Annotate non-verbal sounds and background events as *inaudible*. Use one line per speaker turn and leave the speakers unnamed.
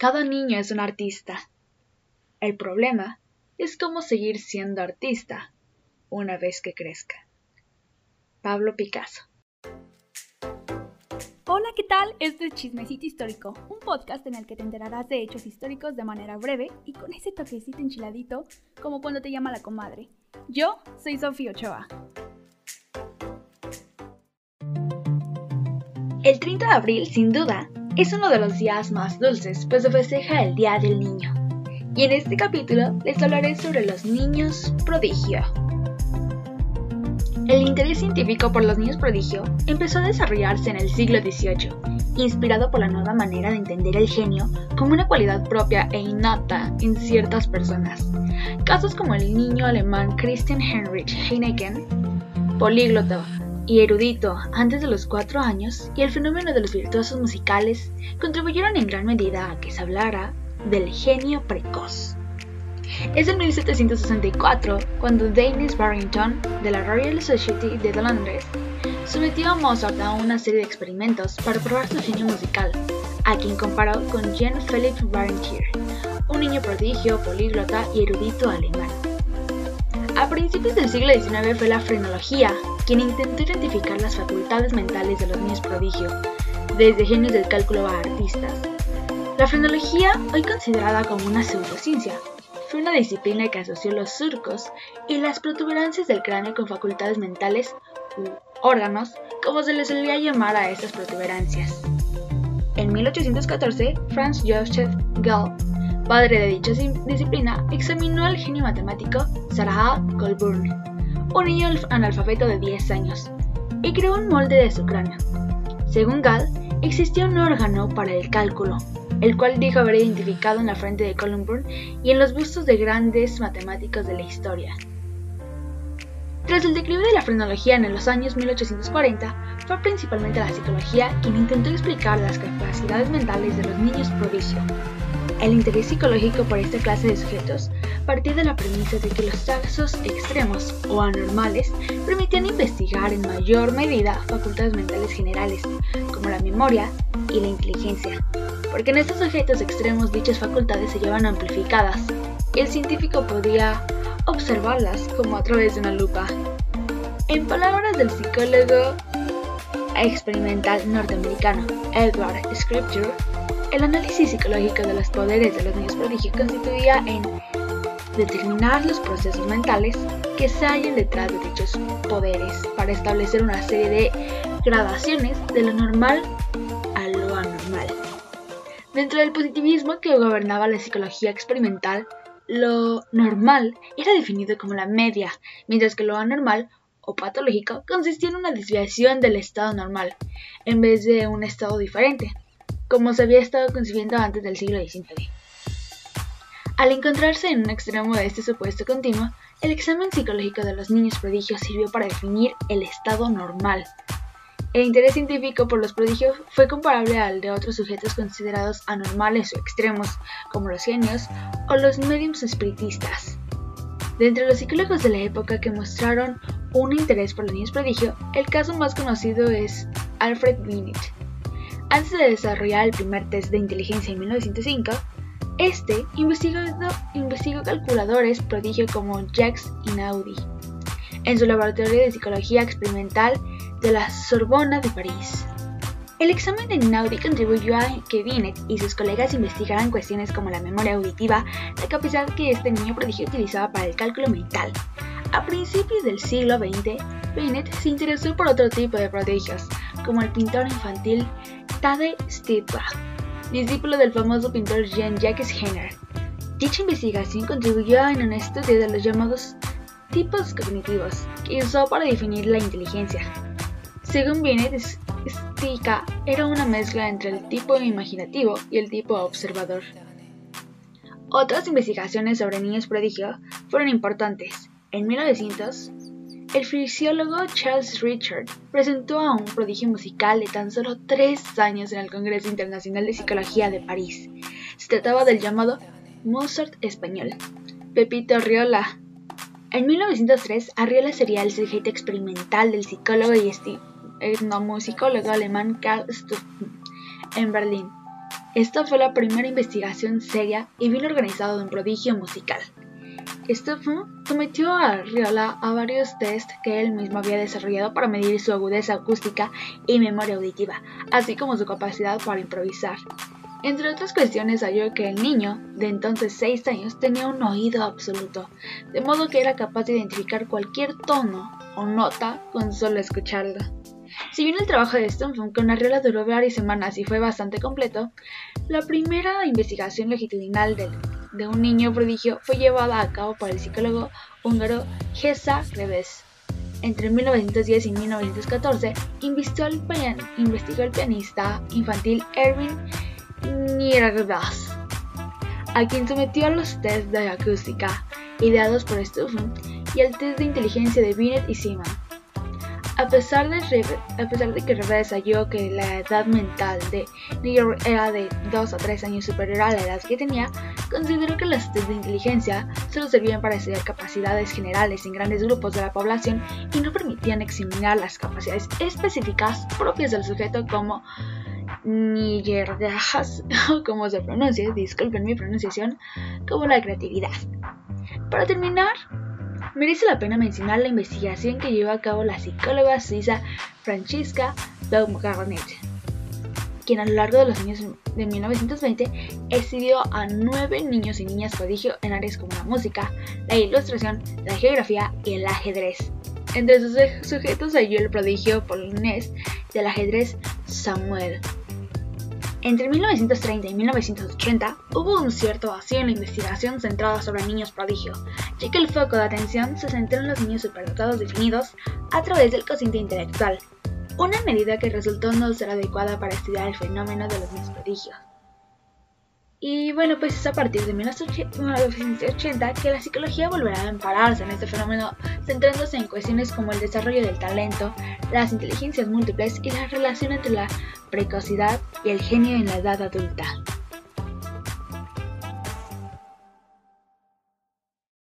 Cada niño es un artista. El problema es cómo seguir siendo artista una vez que crezca. Pablo Picasso.
Hola, ¿qué tal? Este es Chismecito Histórico, un podcast en el que te enterarás de hechos históricos de manera breve y con ese toquecito enchiladito como cuando te llama la comadre. Yo soy Sofía Ochoa.
El 30 de abril, sin duda, es uno de los días más dulces, pues se festeja el Día del Niño. Y en este capítulo les hablaré sobre los niños prodigio. El interés científico por los niños prodigio empezó a desarrollarse en el siglo XVIII, inspirado por la nueva manera de entender el genio como una cualidad propia e innata en ciertas personas. Casos como el niño alemán Christian Heinrich Heineken, políglota y erudito antes de los cuatro años, y el fenómeno de los virtuosos musicales contribuyeron en gran medida a que se hablara del genio precoz. Es en 1764 cuando Dennis Barrington, de la Royal Society de Londres, sometió a Mozart a una serie de experimentos para probar su genio musical, a quien comparó con Jean-Philippe Barentier, un niño prodigio, políglota y erudito alemán. A principios del siglo XIX fue la frenología quien intentó identificar las facultades mentales de los niños prodigio, desde genios del cálculo a artistas. La frenología, hoy considerada como una pseudociencia, fue una disciplina que asoció los surcos y las protuberancias del cráneo con facultades mentales u órganos, como se les solía llamar a estas protuberancias. En 1814, Franz Joseph Gall, padre de dicha disciplina, examinó al genio matemático Sarah Goldburn, un niño analfabeto de 10 años, y creó un molde de su cráneo. Según Gall, existía un órgano para el cálculo, el cual dijo haber identificado en la frente de Columburn y en los bustos de grandes matemáticos de la historia. Tras el declive de la frenología en los años 1840, fue principalmente la psicología quien intentó explicar las capacidades mentales de los niños prodigio. El interés psicológico por esta clase de sujetos partía de la premisa de que los casos extremos o anormales permitían investigar en mayor medida facultades mentales generales, como la memoria y la inteligencia, porque en estos sujetos extremos dichas facultades se llevan amplificadas y el científico podía observarlas como a través de una lupa. En palabras del psicólogo experimental norteamericano Edward Scripture, el análisis psicológico de los poderes de los niños prodigio constituía en determinar los procesos mentales que se hallan detrás de dichos poderes para establecer una serie de gradaciones de lo normal a lo anormal. Dentro del positivismo que gobernaba la psicología experimental, lo normal era definido como la media, mientras que lo anormal o patológico consistía en una desviación del estado normal, en vez de un estado diferente, como se había estado concibiendo antes del siglo XIX. Al encontrarse en un extremo de este supuesto continuo, el examen psicológico de los niños prodigios sirvió para definir el estado normal. El interés científico por los prodigios fue comparable al de otros sujetos considerados anormales o extremos, como los genios o los mediums espiritistas. De entre los psicólogos de la época que mostraron un interés por los niños prodigio, el caso más conocido es Alfred Binet, antes de desarrollar el primer test de inteligencia en 1905, este investigó, investigó calculadores prodigio como Jacques y Naudi en su laboratorio de psicología experimental de la Sorbona de París. El examen de Naudi contribuyó a que Binet y sus colegas investigaran cuestiones como la memoria auditiva, la capacidad que este niño prodigio utilizaba para el cálculo mental. A principios del siglo XX, Binet se interesó por otro tipo de prodigios, como el pintor infantil Tade Stiebach, discípulo del famoso pintor Jean-Jacques Henner. Dicha investigación contribuyó en un estudio de los llamados tipos cognitivos que usó para definir la inteligencia. Según Binet, Stika era una mezcla entre el tipo imaginativo y el tipo observador. Otras investigaciones sobre niños prodigio fueron importantes. En 1900, el fisiólogo Charles Richard presentó a un prodigio musical de tan solo tres años en el Congreso Internacional de Psicología de París. Se trataba del llamado Mozart español, Pepito Arriola. En 1903, Arriola sería el sujeto experimental del psicólogo y etnomusicólogo alemán Karl Stumpf en Berlín. Esta fue la primera investigación seria y bien organizada de un prodigio musical. Stephen sometió a Riola a varios tests que él mismo había desarrollado para medir su agudeza acústica y memoria auditiva, así como su capacidad para improvisar. Entre otras cuestiones halló que el niño, de entonces 6 años, tenía un oído absoluto, de modo que era capaz de identificar cualquier tono o nota con solo escucharlo. Si bien el trabajo de Stonefunk con Arriola duró varias semanas y fue bastante completo, la primera investigación longitudinal de un niño prodigio fue llevada a cabo por el psicólogo húngaro Gesa Reves. Entre 1910 y 1914 investigó el pianista infantil Erwin Niergas, a quien sometió a los test de acústica ideados por Stufen y al test de inteligencia de Binet y Simon. A pesar, de, a pesar de que Revés halló que la edad mental de Nier era de 2 a 3 años superior a la edad que tenía, consideró que los test de inteligencia solo servían para estudiar capacidades generales en grandes grupos de la población y no permitían examinar las capacidades específicas propias del sujeto como Niyergajas, *laughs* o como se pronuncia, disculpen mi pronunciación, como la creatividad. Para terminar, merece la pena mencionar la investigación que llevó a cabo la psicóloga suiza Francesca Baumgartner, quien a lo largo de los años de 1920 estudió a nueve niños y niñas prodigio en áreas como la música, la ilustración, la geografía y el ajedrez. Entre sus sujetos halló el prodigio polonés del ajedrez Samuel entre 1930 y 1980 hubo un cierto vacío en la investigación centrada sobre niños prodigio, ya que el foco de atención se centró en los niños superdotados definidos a través del cociente intelectual, una medida que resultó no ser adecuada para estudiar el fenómeno de los niños prodigios. Y bueno, pues es a partir de 1980 que la psicología volverá a ampararse en este fenómeno, centrándose en cuestiones como el desarrollo del talento, las inteligencias múltiples y la relación entre la precocidad y el genio en la edad adulta.